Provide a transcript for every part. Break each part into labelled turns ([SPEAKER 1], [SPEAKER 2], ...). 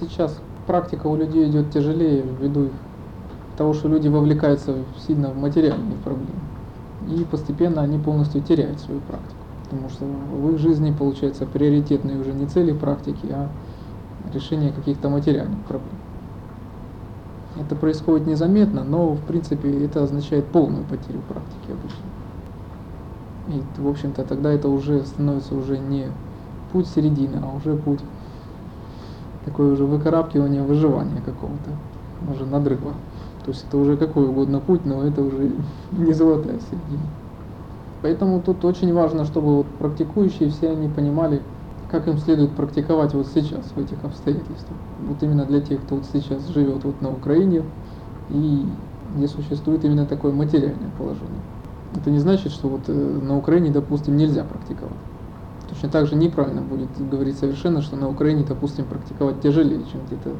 [SPEAKER 1] сейчас практика у людей идет тяжелее ввиду того, что люди вовлекаются сильно в материальные проблемы. И постепенно они полностью теряют свою практику. Потому что в их жизни, получается, приоритетные уже не цели практики, а решение каких-то материальных проблем. Это происходит незаметно, но в принципе это означает полную потерю практики обычно. И, в общем-то, тогда это уже становится уже не путь середины, а уже путь такое уже выкарабкивание, выживания какого-то, уже надрыва. То есть это уже какой угодно путь, но это уже не золотая середина. Поэтому тут очень важно, чтобы вот практикующие все они понимали, как им следует практиковать вот сейчас в этих обстоятельствах. Вот именно для тех, кто вот сейчас живет вот на Украине и где существует именно такое материальное положение. Это не значит, что вот э, на Украине, допустим, нельзя практиковать. Точно так же неправильно будет говорить совершенно, что на Украине, допустим, практиковать тяжелее, чем где-то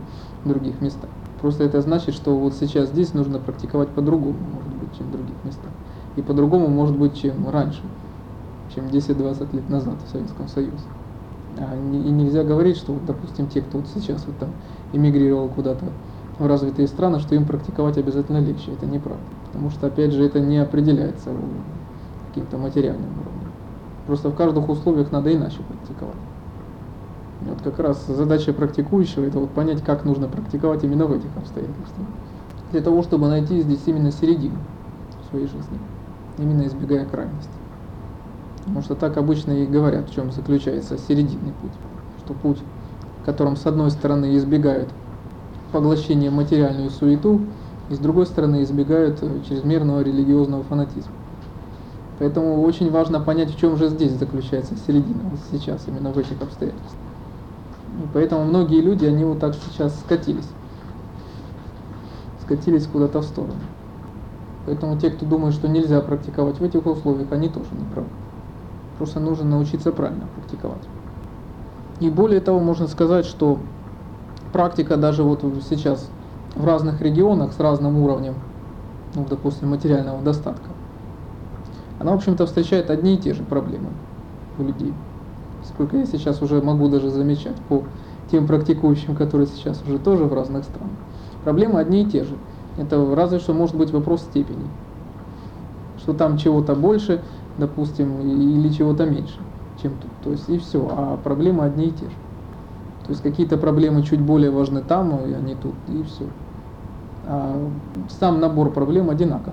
[SPEAKER 1] в других местах. Просто это значит, что вот сейчас здесь нужно практиковать по-другому, может быть, чем в других местах. И по-другому, может быть, чем раньше, чем 10-20 лет назад в Советском Союзе. А и нельзя говорить, что, вот, допустим, те, кто вот сейчас вот там эмигрировал куда-то в развитые страны, что им практиковать обязательно легче. Это неправда. Потому что, опять же, это не определяется каким-то материальным уровнем. Просто в каждых условиях надо иначе практиковать. И вот как раз задача практикующего это вот понять, как нужно практиковать именно в этих обстоятельствах. Для того, чтобы найти здесь именно середину своей жизни, именно избегая крайности. Потому что так обычно и говорят, в чем заключается серединный путь. Что путь, в котором с одной стороны избегают поглощения материальную суету, и с другой стороны избегают чрезмерного религиозного фанатизма. Поэтому очень важно понять, в чем же здесь заключается середина, вот сейчас, именно в этих обстоятельствах. И поэтому многие люди, они вот так сейчас скатились. Скатились куда-то в сторону. Поэтому те, кто думает, что нельзя практиковать в этих условиях, они тоже не правы. Просто нужно научиться правильно практиковать. И более того, можно сказать, что практика даже вот сейчас в разных регионах с разным уровнем, ну, допустим, материального достатка, она, в общем-то, встречает одни и те же проблемы у людей. Сколько я сейчас уже могу даже замечать по тем практикующим, которые сейчас уже тоже в разных странах. Проблемы одни и те же. Это разве что может быть вопрос степени. Что там чего-то больше, допустим, или чего-то меньше, чем тут. То есть и все. А проблемы одни и те же. То есть какие-то проблемы чуть более важны там, и они тут, и все. А сам набор проблем одинаков.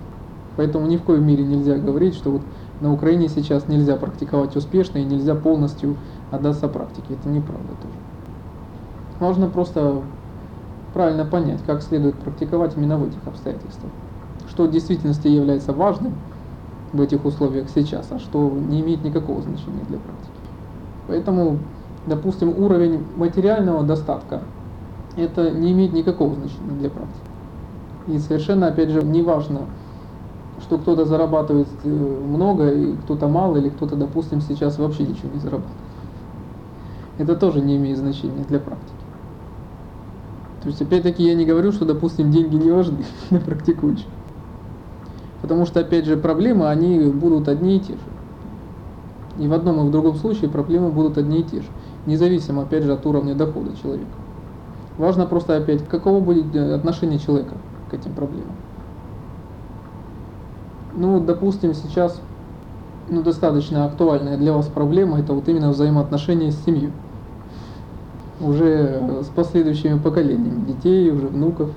[SPEAKER 1] Поэтому ни в коем мере нельзя говорить, что вот на Украине сейчас нельзя практиковать успешно и нельзя полностью отдаться практике. Это неправда тоже. Можно просто правильно понять, как следует практиковать именно в этих обстоятельствах. Что в действительности является важным в этих условиях сейчас, а что не имеет никакого значения для практики. Поэтому, допустим, уровень материального достатка, это не имеет никакого значения для практики. И совершенно, опять же, не важно, что кто-то зарабатывает э, много, и кто-то мало, или кто-то, допустим, сейчас вообще ничего не зарабатывает. Это тоже не имеет значения для практики. То есть, опять-таки, я не говорю, что, допустим, деньги не важны для практикующих. Потому что, опять же, проблемы, они будут одни и те же. И в одном и в другом случае проблемы будут одни и те же. Независимо, опять же, от уровня дохода человека. Важно просто, опять, каково будет э, отношение человека к этим проблемам. Ну, допустим, сейчас ну, достаточно актуальная для вас проблема, это вот именно взаимоотношения с семьей. Уже с последующими поколениями детей, уже внуков.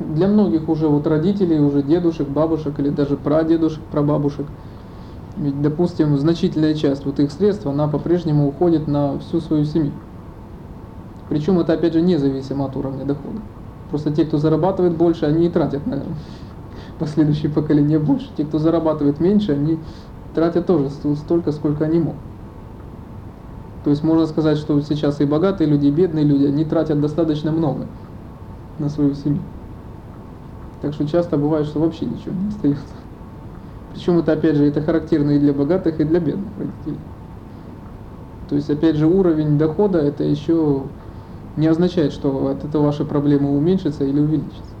[SPEAKER 1] Для многих уже вот родителей, уже дедушек, бабушек или даже прадедушек, прабабушек. Ведь, допустим, значительная часть вот их средств, она по-прежнему уходит на всю свою семью. Причем это, опять же, независимо от уровня дохода. Просто те, кто зарабатывает больше, они и тратят на последующие поколения больше. Те, кто зарабатывает меньше, они тратят тоже столько, сколько они могут. То есть можно сказать, что сейчас и богатые люди, и бедные люди, они тратят достаточно много на свою семью. Так что часто бывает, что вообще ничего не остается. Причем это, опять же, это характерно и для богатых, и для бедных родителей. То есть, опять же, уровень дохода, это еще не означает, что от этого ваши проблемы уменьшатся или увеличатся.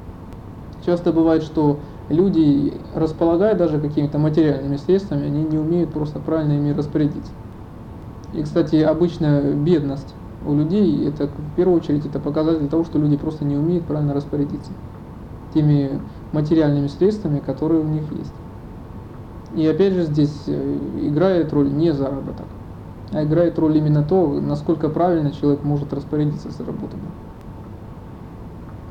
[SPEAKER 1] Часто бывает, что люди, располагая даже какими-то материальными средствами, они не умеют просто правильно ими распорядиться. И, кстати, обычно бедность у людей, это в первую очередь это показатель того, что люди просто не умеют правильно распорядиться теми материальными средствами, которые у них есть. И опять же здесь э, играет роль не заработок, а играет роль именно то, насколько правильно человек может распорядиться заработанным.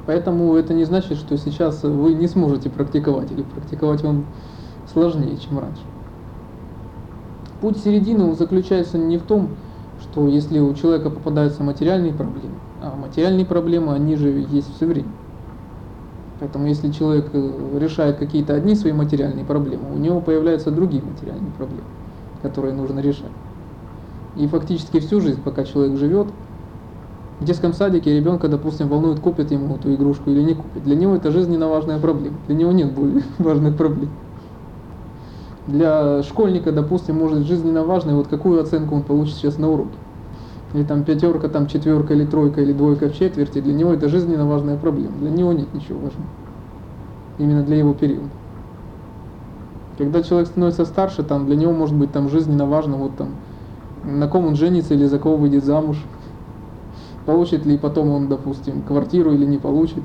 [SPEAKER 1] Поэтому это не значит, что сейчас вы не сможете практиковать, или практиковать вам сложнее, чем раньше. Путь середины заключается не в том, что если у человека попадаются материальные проблемы, а материальные проблемы, они же есть все время. Поэтому если человек э, решает какие-то одни свои материальные проблемы, у него появляются другие материальные проблемы, которые нужно решать. И фактически всю жизнь, пока человек живет, в детском садике ребенка, допустим, волнует, купит ему эту игрушку или не купит. Для него это жизненно важная проблема. Для него нет более важных проблем. Для школьника, допустим, может жизненно важно, вот какую оценку он получит сейчас на уроке. Или там пятерка, там четверка, или тройка, или двойка в четверти, для него это жизненно важная проблема. Для него нет ничего важного. Именно для его периода. Когда человек становится старше, там для него может быть там жизненно важно, вот там, на ком он женится или за кого выйдет замуж, получит ли потом он, допустим, квартиру или не получит,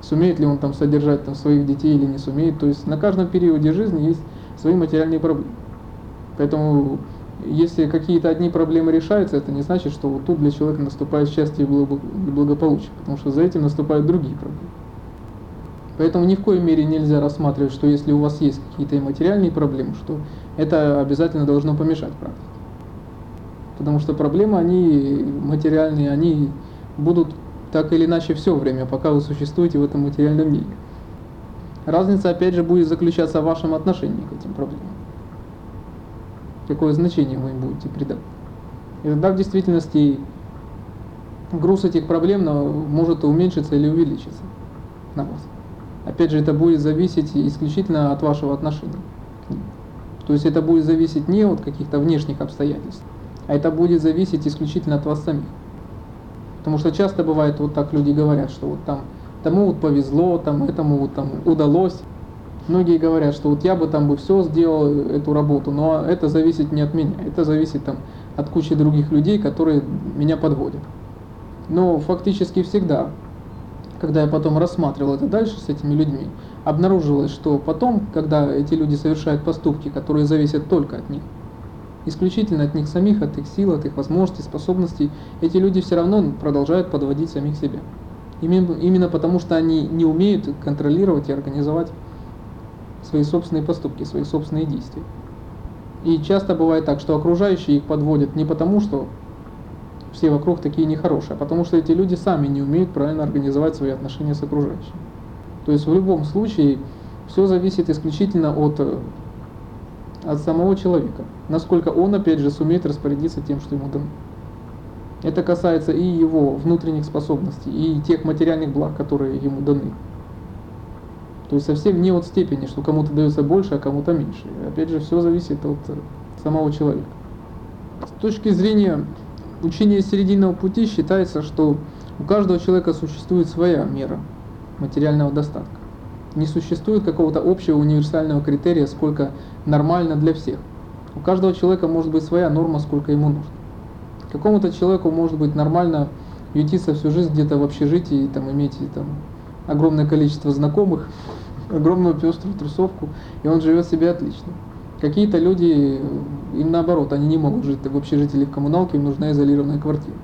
[SPEAKER 1] сумеет ли он там содержать там своих детей или не сумеет. То есть на каждом периоде жизни есть свои материальные проблемы. Поэтому если какие-то одни проблемы решаются, это не значит, что вот тут для человека наступает счастье и благополучие, потому что за этим наступают другие проблемы. Поэтому ни в коей мере нельзя рассматривать, что если у вас есть какие-то материальные проблемы, что это обязательно должно помешать практике. Потому что проблемы, они материальные, они будут так или иначе все время, пока вы существуете в этом материальном мире. Разница, опять же, будет заключаться в вашем отношении к этим проблемам. Какое значение вы им будете придавать. И тогда в действительности груз этих проблем может уменьшиться или увеличиться на вас. Опять же, это будет зависеть исключительно от вашего отношения. То есть это будет зависеть не от каких-то внешних обстоятельств, это будет зависеть исключительно от вас самих. Потому что часто бывает вот так люди говорят, что вот там тому вот повезло, там этому вот там удалось. Многие говорят, что вот я бы там бы все сделал эту работу, но это зависит не от меня, это зависит там от кучи других людей, которые меня подводят. Но фактически всегда, когда я потом рассматривал это дальше с этими людьми, обнаружилось, что потом, когда эти люди совершают поступки, которые зависят только от них, исключительно от них самих, от их сил, от их возможностей, способностей, эти люди все равно продолжают подводить самих себя. Именно потому, что они не умеют контролировать и организовать свои собственные поступки, свои собственные действия. И часто бывает так, что окружающие их подводят не потому, что все вокруг такие нехорошие, а потому что эти люди сами не умеют правильно организовать свои отношения с окружающими. То есть в любом случае все зависит исключительно от, от самого человека, насколько он, опять же, сумеет распорядиться тем, что ему дано. Это касается и его внутренних способностей, и тех материальных благ, которые ему даны. То есть совсем не от степени, что кому-то дается больше, а кому-то меньше. Опять же, все зависит от самого человека. С точки зрения учения серединного пути считается, что у каждого человека существует своя мера материального достатка. Не существует какого-то общего универсального критерия, сколько нормально для всех. У каждого человека может быть своя норма, сколько ему нужно. Какому-то человеку может быть нормально ютиться всю жизнь где-то в общежитии, там, иметь там, огромное количество знакомых, огромную пеструю трусовку, и он живет себе отлично. Какие-то люди, им наоборот, они не могут жить в общежитии или в коммуналке, им нужна изолированная квартира.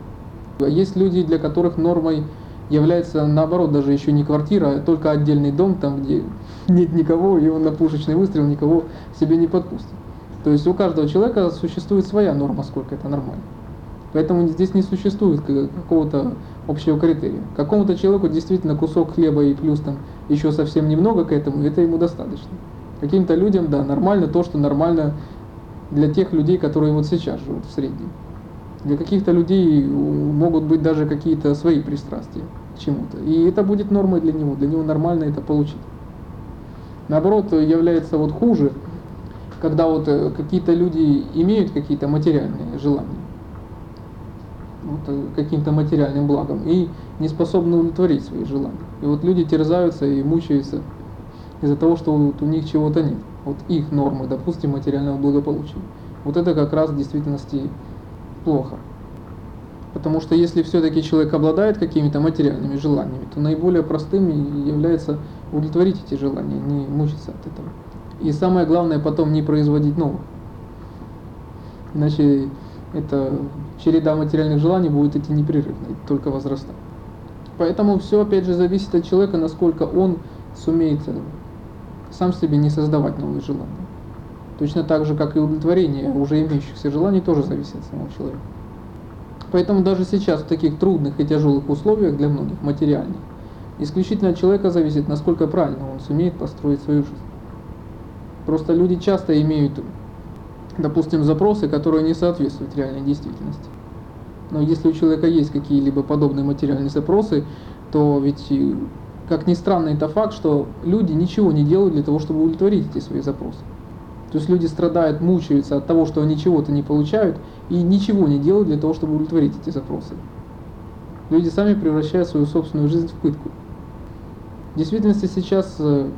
[SPEAKER 1] А есть люди, для которых нормой является наоборот даже еще не квартира, а только отдельный дом, там где нет никого, и он на пушечный выстрел никого себе не подпустит. То есть у каждого человека существует своя норма, сколько это нормально. Поэтому здесь не существует какого-то общего критерия. Какому-то человеку действительно кусок хлеба и плюс там еще совсем немного к этому, это ему достаточно. Каким-то людям, да, нормально то, что нормально для тех людей, которые вот сейчас живут в среднем. Для каких-то людей могут быть даже какие-то свои пристрастия чему-то. И это будет нормой для него, для него нормально это получить. Наоборот, является вот хуже, когда вот э, какие-то люди имеют какие-то материальные желания вот, э, каким-то материальным благом и не способны удовлетворить свои желания. И вот люди терзаются и мучаются из-за того, что вот у них чего-то нет. Вот их нормы, допустим, материального благополучия. Вот это как раз в действительности плохо. Потому что если все-таки человек обладает какими-то материальными желаниями, то наиболее простым является удовлетворить эти желания, не мучиться от этого. И самое главное потом не производить новых. Иначе эта череда материальных желаний будет идти непрерывно, только возрастать. Поэтому все опять же зависит от человека, насколько он сумеет э, сам себе не создавать новые желания. Точно так же, как и удовлетворение уже имеющихся желаний тоже зависит от самого человека. Поэтому даже сейчас в таких трудных и тяжелых условиях для многих материальных, исключительно от человека зависит, насколько правильно он сумеет построить свою жизнь. Просто люди часто имеют, допустим, запросы, которые не соответствуют реальной действительности. Но если у человека есть какие-либо подобные материальные запросы, то ведь, как ни странно, это факт, что люди ничего не делают для того, чтобы удовлетворить эти свои запросы. То есть люди страдают, мучаются от того, что они чего-то не получают, и ничего не делают для того, чтобы удовлетворить эти запросы. Люди сами превращают свою собственную жизнь в пытку. В действительности сейчас э,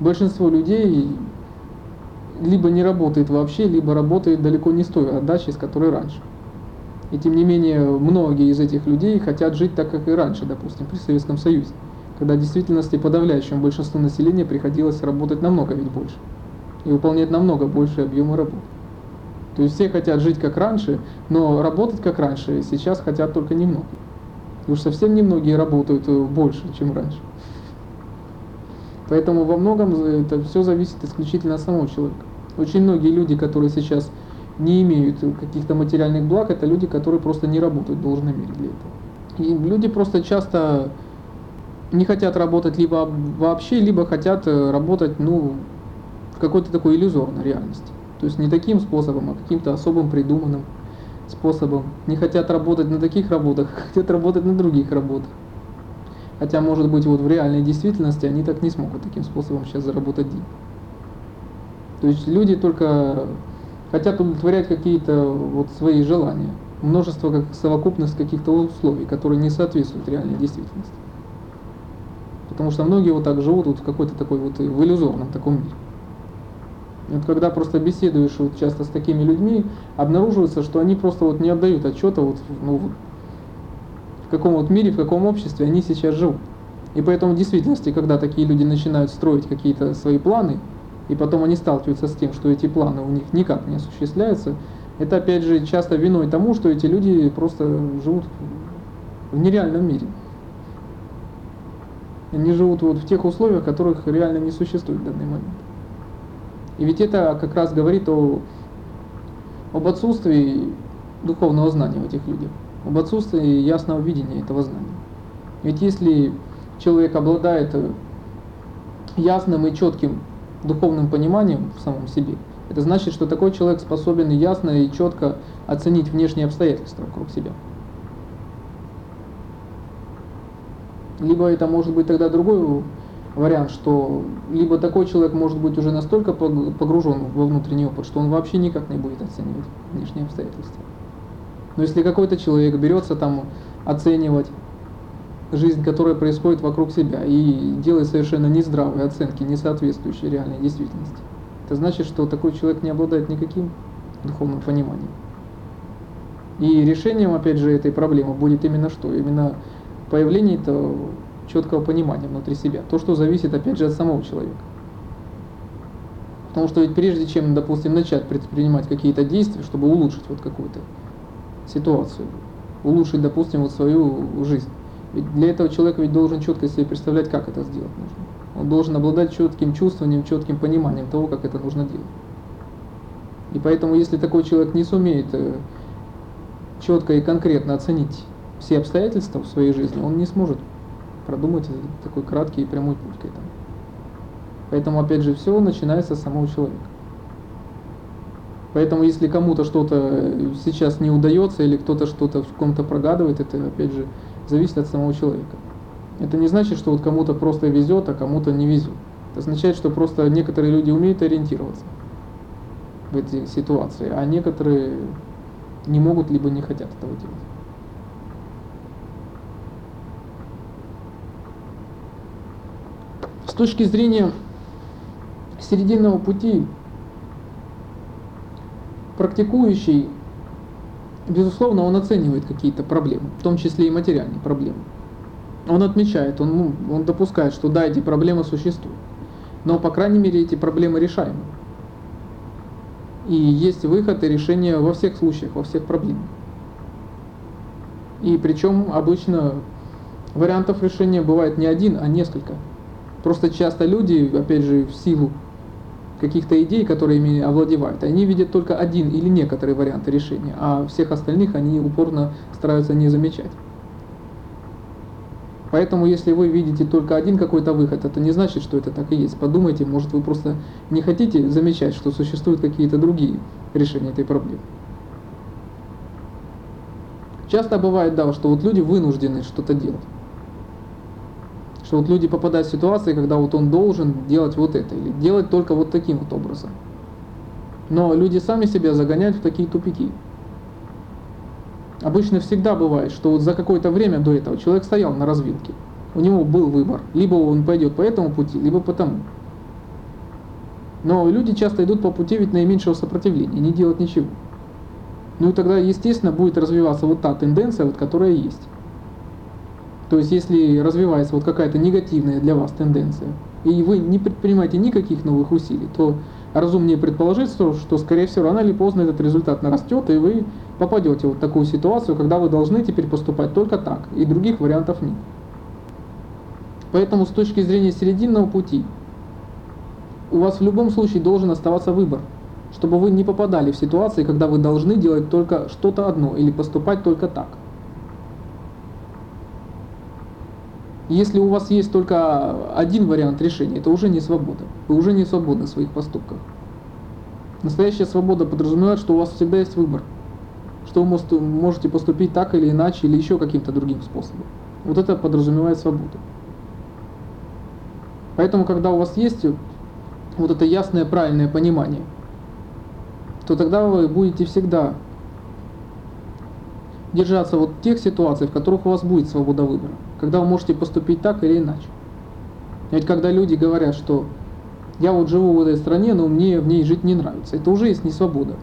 [SPEAKER 1] большинство людей либо не работает вообще, либо работает далеко не с той отдачей, с которой раньше. И тем не менее, многие из этих людей хотят жить так, как и раньше, допустим, при Советском Союзе, когда в действительности подавляющему большинству населения приходилось работать намного ведь больше и выполнять намного больше объема работы. То есть все хотят жить как раньше, но работать как раньше сейчас хотят только немного. Что совсем немногие работают больше, чем раньше. Поэтому во многом это все зависит исключительно от самого человека. Очень многие люди, которые сейчас не имеют каких-то материальных благ, это люди, которые просто не работают в должной мере для этого. И люди просто часто не хотят работать либо вообще, либо хотят э, работать ну, какой-то такой иллюзорной реальности. То есть не таким способом, а каким-то особым придуманным способом. Не хотят работать на таких работах, а хотят работать на других работах. Хотя, может быть, вот в реальной действительности они так не смогут таким способом сейчас заработать деньги. То есть люди только хотят удовлетворять какие-то вот свои желания. Множество как совокупность каких-то условий, которые не соответствуют реальной действительности. Потому что многие вот так живут вот в какой-то такой вот в иллюзорном таком мире. Вот когда просто беседуешь вот часто с такими людьми, обнаруживается, что они просто вот не отдают отчета вот, ну, в каком вот мире, в каком обществе они сейчас живут. И поэтому в действительности, когда такие люди начинают строить какие-то свои планы, и потом они сталкиваются с тем, что эти планы у них никак не осуществляются, это опять же часто виной тому, что эти люди просто живут в нереальном мире. Они живут вот в тех условиях, которых реально не существует в данный момент. И ведь это как раз говорит о, об отсутствии духовного знания в этих людях, об отсутствии ясного видения этого знания. Ведь если человек обладает ясным и четким духовным пониманием в самом себе, это значит, что такой человек способен ясно и четко оценить внешние обстоятельства вокруг себя. Либо это может быть тогда другой вариант, что либо такой человек может быть уже настолько погружен во внутренний опыт, что он вообще никак не будет оценивать внешние обстоятельства. Но если какой-то человек берется там оценивать жизнь, которая происходит вокруг себя, и делает совершенно нездравые оценки, не соответствующие реальной действительности. Это значит, что такой человек не обладает никаким духовным пониманием. И решением, опять же, этой проблемы будет именно что? Именно появление этого четкого понимания внутри себя. То, что зависит, опять же, от самого человека. Потому что ведь прежде чем, допустим, начать предпринимать какие-то действия, чтобы улучшить вот какую-то ситуацию, улучшить, допустим, вот свою жизнь, ведь для этого человек ведь должен четко себе представлять, как это сделать нужно. Он должен обладать четким чувствованием, четким пониманием того, как это нужно делать. И поэтому, если такой человек не сумеет э, четко и конкретно оценить все обстоятельства в своей жизни, он не сможет продумать такой краткий и прямой путь к этому. Поэтому, опять же, все начинается с самого человека. Поэтому, если кому-то что-то сейчас не удается, или кто-то что-то в ком-то прогадывает, это, опять же, зависит от самого человека. Это не значит, что вот кому-то просто везет, а кому-то не везет. Это означает, что просто некоторые люди умеют ориентироваться в эти ситуации, а некоторые не могут либо не хотят этого делать. С точки зрения серединного пути, практикующий безусловно, он оценивает какие-то проблемы, в том числе и материальные проблемы. Он отмечает, он, ну, он допускает, что да, эти проблемы существуют. Но, по крайней мере, эти проблемы решаемы. И есть выход и решение во всех случаях, во всех проблемах. И причем обычно вариантов решения бывает не один, а несколько. Просто часто люди, опять же, в силу каких-то идей, которые ими овладевают, они видят только один или некоторые варианты решения, а всех остальных они упорно стараются не замечать. Поэтому, если вы видите только один какой-то выход, это не значит, что это так и есть. Подумайте, может вы просто не хотите замечать, что существуют какие-то другие решения этой проблемы. Часто бывает, да, что вот люди вынуждены что-то делать. Что вот люди попадают в ситуации, когда вот он должен делать вот это, или делать только вот таким вот образом. Но люди сами себя загоняют в такие тупики. Обычно всегда бывает, что вот за какое-то время до этого человек стоял на развилке. У него был выбор. Либо он пойдет по этому пути, либо по тому. Но люди часто идут по пути ведь наименьшего сопротивления, не делать ничего. Ну и тогда, естественно, будет развиваться вот та тенденция, вот, которая есть. То есть, если развивается вот какая-то негативная для вас тенденция, и вы не предпринимаете никаких новых усилий, то разумнее предположить, что, скорее всего, рано или поздно этот результат нарастет, и вы попадете в такую ситуацию, когда вы должны теперь поступать только так, и других вариантов нет. Поэтому с точки зрения серединного пути, у вас в любом случае должен оставаться выбор, чтобы вы не попадали в ситуации, когда вы должны делать только что-то одно или поступать только так. Если у вас есть только один вариант решения, это уже не свобода. Вы уже не свободны в своих поступках. Настоящая свобода подразумевает, что у вас всегда есть выбор что вы можете поступить так или иначе, или еще каким-то другим способом. Вот это подразумевает свободу. Поэтому, когда у вас есть вот это ясное, правильное понимание, то тогда вы будете всегда держаться вот тех ситуаций, в которых у вас будет свобода выбора, когда вы можете поступить так или иначе. Ведь когда люди говорят, что я вот живу в этой стране, но мне в ней жить не нравится, это уже есть не свобода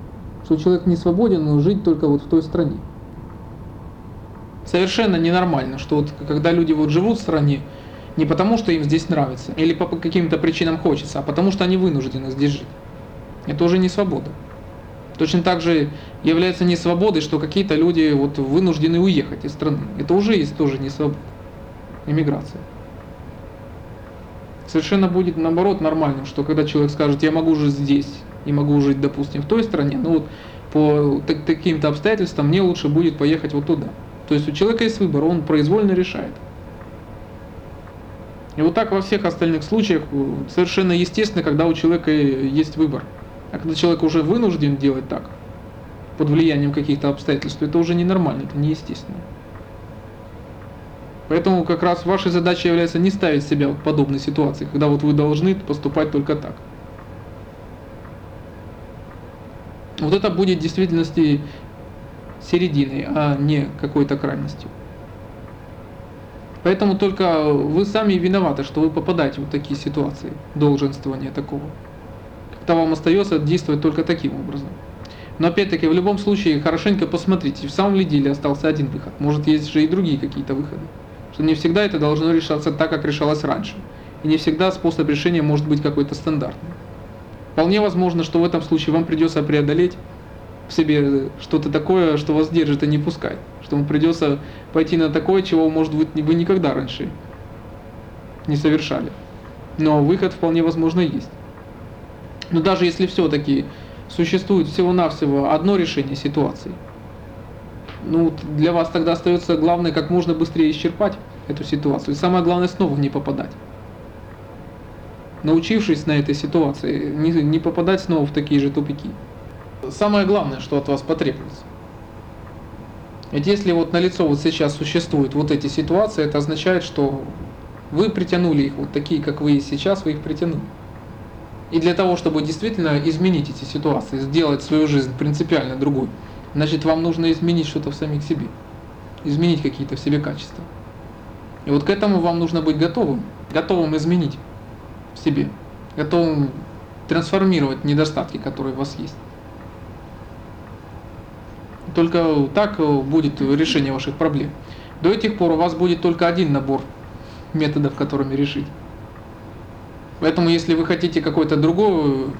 [SPEAKER 1] что человек не свободен, но жить только вот в той стране. Совершенно ненормально, что вот когда люди вот живут в стране, не потому что им здесь нравится, или по каким-то причинам хочется, а потому что они вынуждены здесь жить. Это уже не свобода. Точно так же является не свободой, что какие-то люди вот вынуждены уехать из страны. Это уже есть тоже не свобода. Иммиграция. Совершенно будет наоборот нормально, что когда человек скажет, я могу жить здесь, и могу жить, допустим, в той стране, но вот по таким-то обстоятельствам мне лучше будет поехать вот туда. То есть у человека есть выбор, он произвольно решает. И вот так во всех остальных случаях э, совершенно естественно, когда у человека есть выбор. А когда человек уже вынужден делать так, под влиянием каких-то обстоятельств, это уже ненормально, это неестественно. Поэтому как раз вашей задачей является не ставить себя в подобной ситуации, когда вот вы должны поступать только так. Вот это будет в действительности серединой, а не какой-то крайностью. Поэтому только вы сами виноваты, что вы попадаете в такие ситуации долженствования такого. Когда вам остается действовать только таким образом. Но опять-таки, в любом случае, хорошенько посмотрите, в самом ли деле остался один выход. Может, есть же и другие какие-то выходы. Что не всегда это должно решаться так, как решалось раньше. И не всегда способ решения может быть какой-то стандартный. Вполне возможно, что в этом случае вам придется преодолеть в себе что-то такое, что вас держит и не пускает. Что вам придется пойти на такое, чего, может быть, вы никогда раньше не совершали. Но выход вполне возможно есть. Но даже если все-таки существует всего-навсего одно решение ситуации, ну, для вас тогда остается главное как можно быстрее исчерпать эту ситуацию. И самое главное снова не попадать научившись на этой ситуации, не, не попадать снова в такие же тупики. Самое главное, что от вас потребуется. Ведь если вот на лицо вот сейчас существуют вот эти ситуации, это означает, что вы притянули их, вот такие, как вы есть сейчас, вы их притянули. И для того, чтобы действительно изменить эти ситуации, сделать свою жизнь принципиально другой, значит вам нужно изменить что-то в самих себе, изменить какие-то в себе качества. И вот к этому вам нужно быть готовым, готовым изменить в себе, готовым трансформировать недостатки, которые у вас есть. Только так будет решение ваших проблем. До этих пор у вас будет только один набор методов, которыми решить. Поэтому, если вы хотите какую-то другую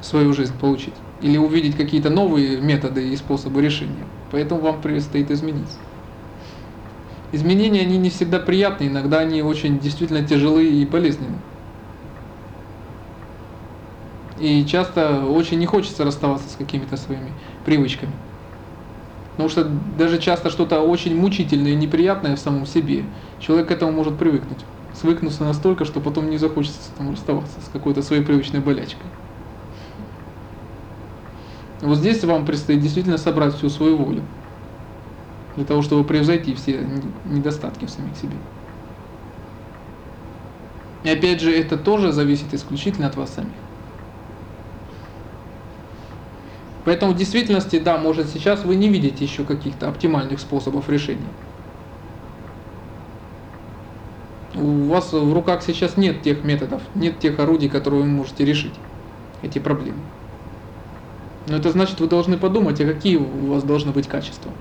[SPEAKER 1] свою жизнь получить, или увидеть какие-то новые методы и способы решения, поэтому вам предстоит измениться. Изменения, они не всегда приятны, иногда они очень действительно тяжелые и болезненные. И часто очень не хочется расставаться с какими-то своими привычками. Потому что даже часто что-то очень мучительное и неприятное в самом себе, человек к этому может привыкнуть. Свыкнуться настолько, что потом не захочется там расставаться с какой-то своей привычной болячкой. Вот здесь вам предстоит действительно собрать всю свою волю для того, чтобы превзойти все недостатки в самих себе. И опять же, это тоже зависит исключительно от вас самих. Поэтому в действительности, да, может сейчас вы не видите еще каких-то оптимальных способов решения. У вас в руках сейчас нет тех методов, нет тех орудий, которые вы можете решить эти проблемы. Но это значит, вы должны подумать, а какие у вас должны быть качества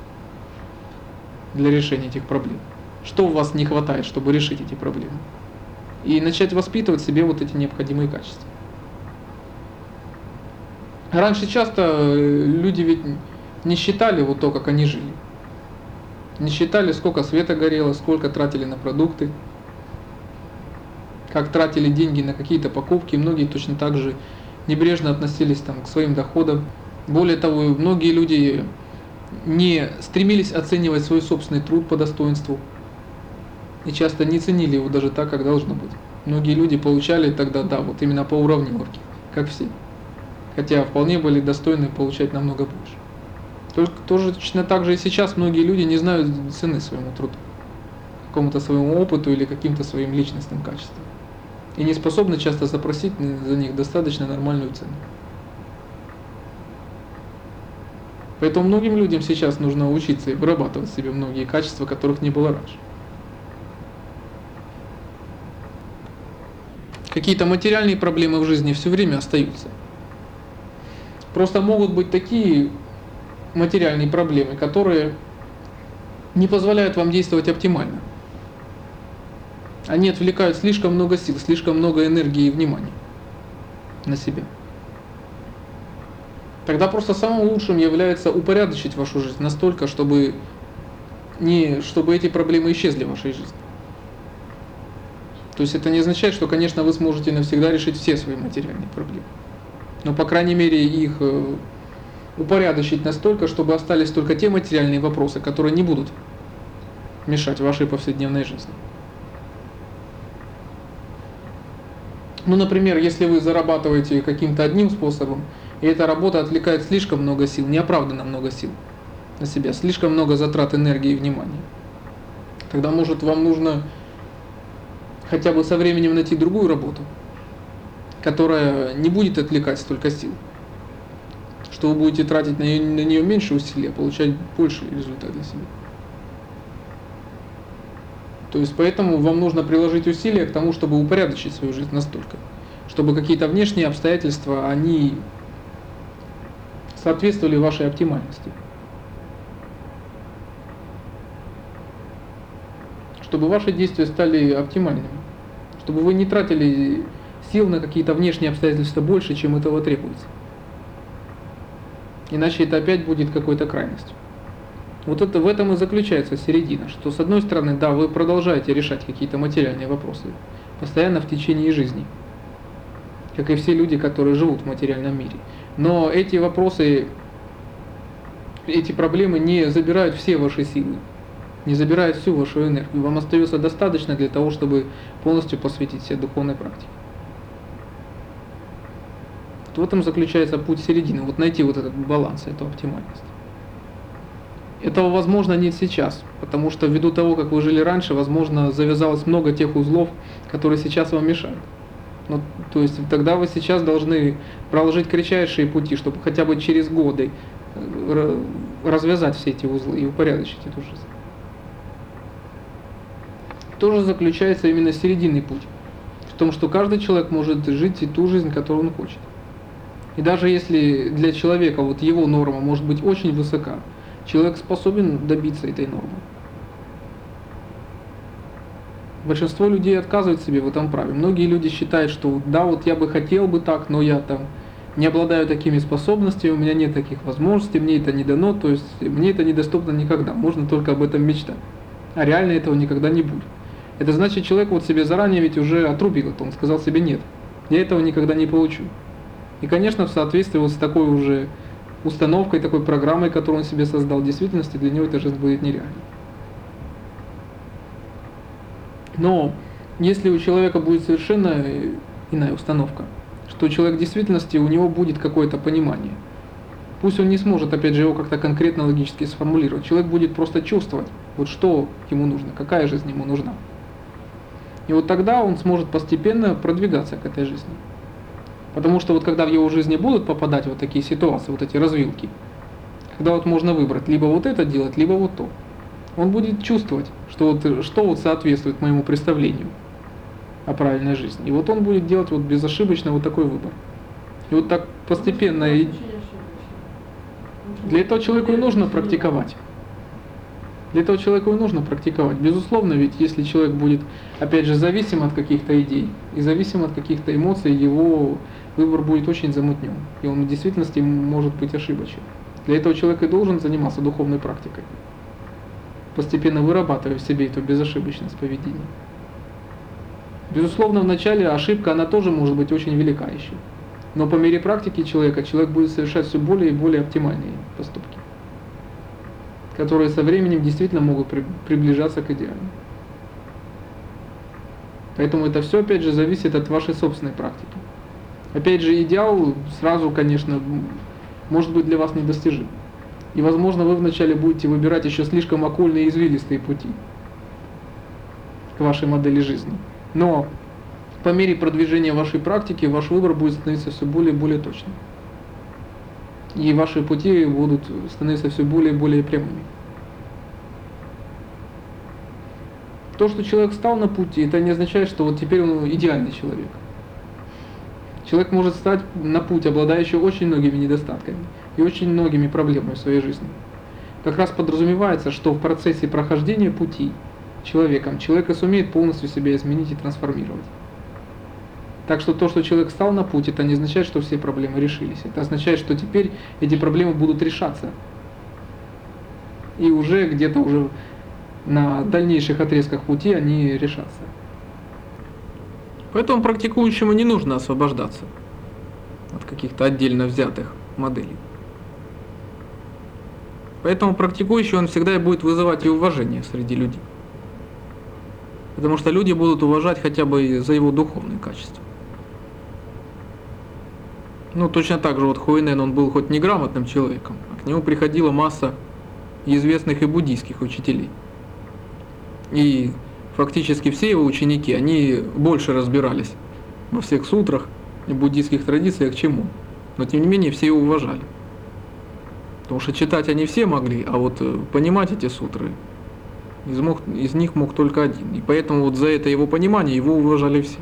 [SPEAKER 1] для решения этих проблем. Что у вас не хватает, чтобы решить эти проблемы. И начать воспитывать себе вот эти необходимые качества. Раньше часто э, люди ведь не считали вот то, как они жили. Не считали, сколько света горело, сколько тратили на продукты, как тратили деньги на какие-то покупки. Многие точно так же небрежно относились там, к своим доходам. Более того, многие люди не стремились оценивать свой собственный труд по достоинству и часто не ценили его даже так, как должно быть. Многие люди получали тогда, да, вот именно по уравниловке, как все. Хотя вполне были достойны получать намного больше. Только тоже точно так же и сейчас многие люди не знают цены своему труду, какому-то своему опыту или каким-то своим личностным качествам. И не способны часто запросить за них достаточно нормальную цену. Поэтому многим людям сейчас нужно учиться и вырабатывать в себе многие качества, которых не было раньше. Какие-то материальные проблемы в жизни все время остаются. Просто могут быть такие материальные проблемы, которые не позволяют вам действовать оптимально. Они отвлекают слишком много сил, слишком много энергии и внимания на себя. Тогда просто самым лучшим является упорядочить вашу жизнь настолько, чтобы, не, чтобы эти проблемы исчезли в вашей жизни. То есть это не означает, что, конечно, вы сможете навсегда решить все свои материальные проблемы. Но, по крайней мере, их э, упорядочить настолько, чтобы остались только те материальные вопросы, которые не будут мешать вашей повседневной жизни. Ну, например, если вы зарабатываете каким-то одним способом, и эта работа отвлекает слишком много сил, неоправданно много сил на себя, слишком много затрат энергии и внимания. Тогда, может, вам нужно хотя бы со временем найти другую работу, которая не будет отвлекать столько сил, что вы будете тратить на нее, на нее меньше усилий, а получать больше результат для себя. То есть поэтому вам нужно приложить усилия к тому, чтобы упорядочить свою жизнь настолько, чтобы какие-то внешние обстоятельства, они соответствовали вашей оптимальности. Чтобы ваши действия стали оптимальными. Чтобы вы не тратили сил на какие-то внешние обстоятельства больше, чем этого требуется. Иначе это опять будет какой-то крайностью. Вот это, в этом и заключается середина, что с одной стороны, да, вы продолжаете решать какие-то материальные вопросы, постоянно в течение жизни, как и все люди, которые живут в материальном мире. Но эти вопросы, эти проблемы не забирают все ваши силы, не забирают всю вашу энергию. Вам остается достаточно для того, чтобы полностью посвятить себе духовной практике. Вот в этом заключается путь середины, вот найти вот этот баланс, эту оптимальность. Этого возможно нет сейчас, потому что ввиду того, как вы жили раньше, возможно, завязалось много тех узлов, которые сейчас вам мешают. Ну, то есть тогда вы сейчас должны проложить кричайшие пути, чтобы хотя бы через годы э, развязать все эти узлы и упорядочить эту жизнь. Тоже заключается именно серединный путь. В том, что каждый человек может жить и ту жизнь, которую он хочет. И даже если для человека вот его норма может быть очень высока, человек способен добиться этой нормы. Большинство людей отказывают себе в этом праве. Многие люди считают, что да, вот я бы хотел бы так, но я там не обладаю такими способностями, у меня нет таких возможностей, мне это не дано, то есть мне это недоступно никогда, можно только об этом мечтать. А реально этого никогда не будет. Это значит, человек вот себе заранее ведь уже отрубил это, он сказал себе нет, я этого никогда не получу. И, конечно, в соответствии вот с такой уже установкой, такой программой, которую он себе создал в действительности, для него эта жизнь будет нереальной. Но если у человека будет совершенно иная установка, что человек в действительности, у него будет какое-то понимание. Пусть он не сможет, опять же, его как-то конкретно логически сформулировать. Человек будет просто чувствовать, вот что ему нужно, какая жизнь ему нужна. И вот тогда он сможет постепенно продвигаться к этой жизни. Потому что вот когда в его жизни будут попадать вот такие ситуации, вот эти развилки, когда вот можно выбрать либо вот это делать, либо вот то, он будет чувствовать, что вот, что вот соответствует моему представлению о правильной жизни. И вот он будет делать вот безошибочно вот такой выбор. И вот так постепенно... И... Для этого человеку и нужно практиковать. Для этого человеку и нужно практиковать. Безусловно, ведь если человек будет, опять же, зависим от каких-то идей и зависим от каких-то эмоций, его выбор будет очень замутнен. И он в действительности может быть ошибочен. Для этого человек и должен заниматься духовной практикой, постепенно вырабатывая в себе эту безошибочность поведения. Безусловно, в начале ошибка, она тоже может быть очень велика еще. Но по мере практики человека, человек будет совершать все более и более оптимальные поступки, которые со временем действительно могут при, приближаться к идеалу. Поэтому это все, опять же, зависит от вашей собственной практики. Опять же, идеал сразу, конечно, может быть для вас недостижим. И, возможно, вы вначале будете выбирать еще слишком окольные и извилистые пути к вашей модели жизни. Но по мере продвижения вашей практики ваш выбор будет становиться все более и более точным. И ваши пути будут становиться все более и более прямыми. То, что человек стал на пути, это не означает, что вот теперь он идеальный человек. Человек может стать на путь, обладающий очень многими недостатками и очень многими проблемами в своей жизни. Как раз подразумевается, что в процессе прохождения пути человеком, человека сумеет полностью себя изменить и трансформировать. Так что то, что человек стал на путь, это не означает, что все проблемы решились. Это означает, что теперь эти проблемы будут решаться. И уже где-то уже на дальнейших отрезках пути они решатся. Поэтому практикующему не нужно освобождаться от каких-то отдельно взятых моделей. Поэтому практикующий он всегда будет вызывать и уважение среди людей. Потому что люди будут уважать хотя бы за его духовные качества. Ну, точно так же вот Хуэнен, он был хоть неграмотным человеком, а к нему приходила масса известных и буддийских учителей. И фактически все его ученики, они больше разбирались во всех сутрах и буддийских традициях, чему. Но тем не менее все его уважали. Потому что читать они все могли, а вот э, понимать эти сутры из, мог, из них мог только один. И поэтому вот за это его понимание его уважали все.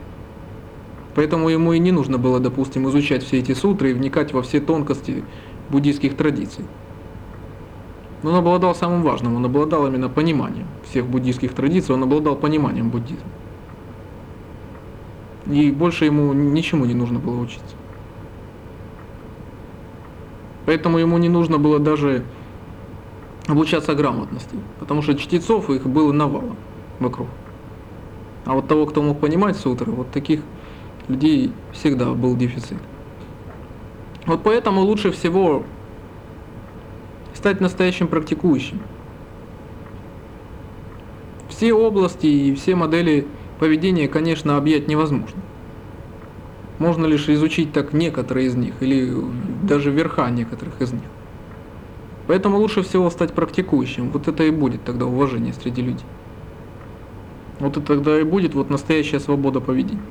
[SPEAKER 1] Поэтому ему и не нужно было, допустим, изучать все эти сутры и вникать во все тонкости буддийских традиций. Но он обладал самым важным, он обладал именно пониманием всех буддийских традиций, он обладал пониманием буддизма. И больше ему ничему не нужно было учиться. Поэтому ему не нужно было даже обучаться грамотности, потому что чтецов их было навалом вокруг. А вот того, кто мог понимать сутры, вот таких людей всегда был дефицит. Вот поэтому лучше всего стать настоящим практикующим. Все области и все модели поведения, конечно, объять невозможно. Можно лишь изучить так некоторые из них, или даже верха некоторых из них. Поэтому лучше всего стать практикующим. Вот это и будет тогда уважение среди людей. Вот это тогда и будет вот настоящая свобода поведения.